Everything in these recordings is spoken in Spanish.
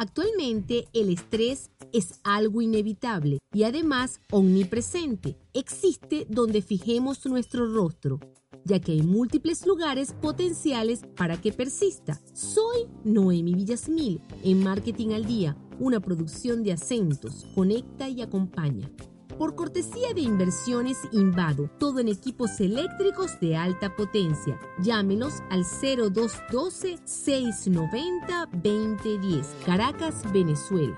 Actualmente el estrés es algo inevitable y además omnipresente. Existe donde fijemos nuestro rostro, ya que hay múltiples lugares potenciales para que persista. Soy Noemi Villasmil en Marketing al Día, una producción de acentos, conecta y acompaña. Por cortesía de Inversiones Invado, todo en equipos eléctricos de alta potencia. Llámenos al 0212-690-2010, Caracas, Venezuela.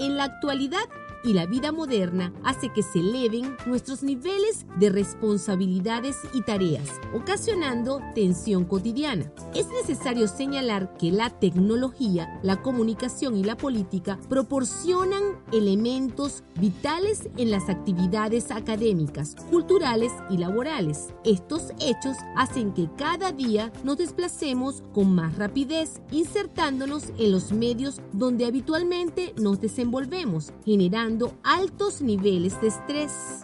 En la actualidad, y la vida moderna hace que se eleven nuestros niveles de responsabilidades y tareas, ocasionando tensión cotidiana. Es necesario señalar que la tecnología, la comunicación y la política proporcionan elementos vitales en las actividades académicas, culturales y laborales. Estos hechos hacen que cada día nos desplacemos con más rapidez, insertándonos en los medios donde habitualmente nos desenvolvemos, generando altos niveles de estrés.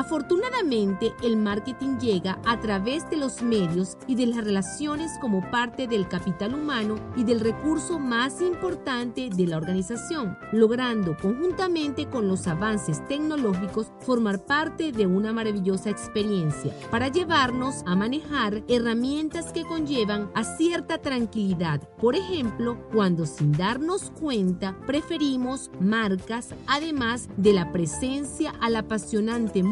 Afortunadamente, el marketing llega a través de los medios y de las relaciones como parte del capital humano y del recurso más importante de la organización, logrando conjuntamente con los avances tecnológicos formar parte de una maravillosa experiencia para llevarnos a manejar herramientas que conllevan a cierta tranquilidad. Por ejemplo, cuando sin darnos cuenta preferimos marcas además de la presencia al apasionante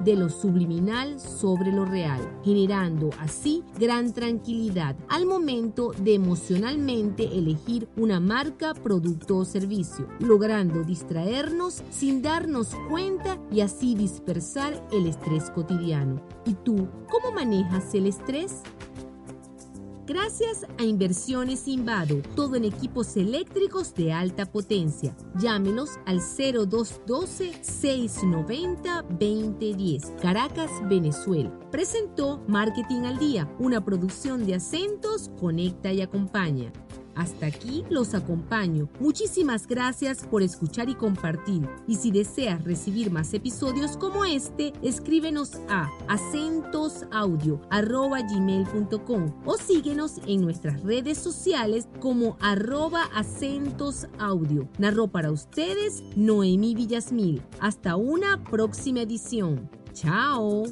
de lo subliminal sobre lo real, generando así gran tranquilidad al momento de emocionalmente elegir una marca, producto o servicio, logrando distraernos sin darnos cuenta y así dispersar el estrés cotidiano. ¿Y tú cómo manejas el estrés? Gracias a Inversiones Invado, todo en equipos eléctricos de alta potencia. Llámenos al 0212-690-2010, Caracas, Venezuela. Presentó Marketing al Día, una producción de acentos, conecta y acompaña. Hasta aquí los acompaño. Muchísimas gracias por escuchar y compartir. Y si deseas recibir más episodios como este, escríbenos a acentosaudio.gmail.com o síguenos en nuestras redes sociales como arroba acentosaudio. Narró para ustedes Noemí Villasmil. Hasta una próxima edición. Chao.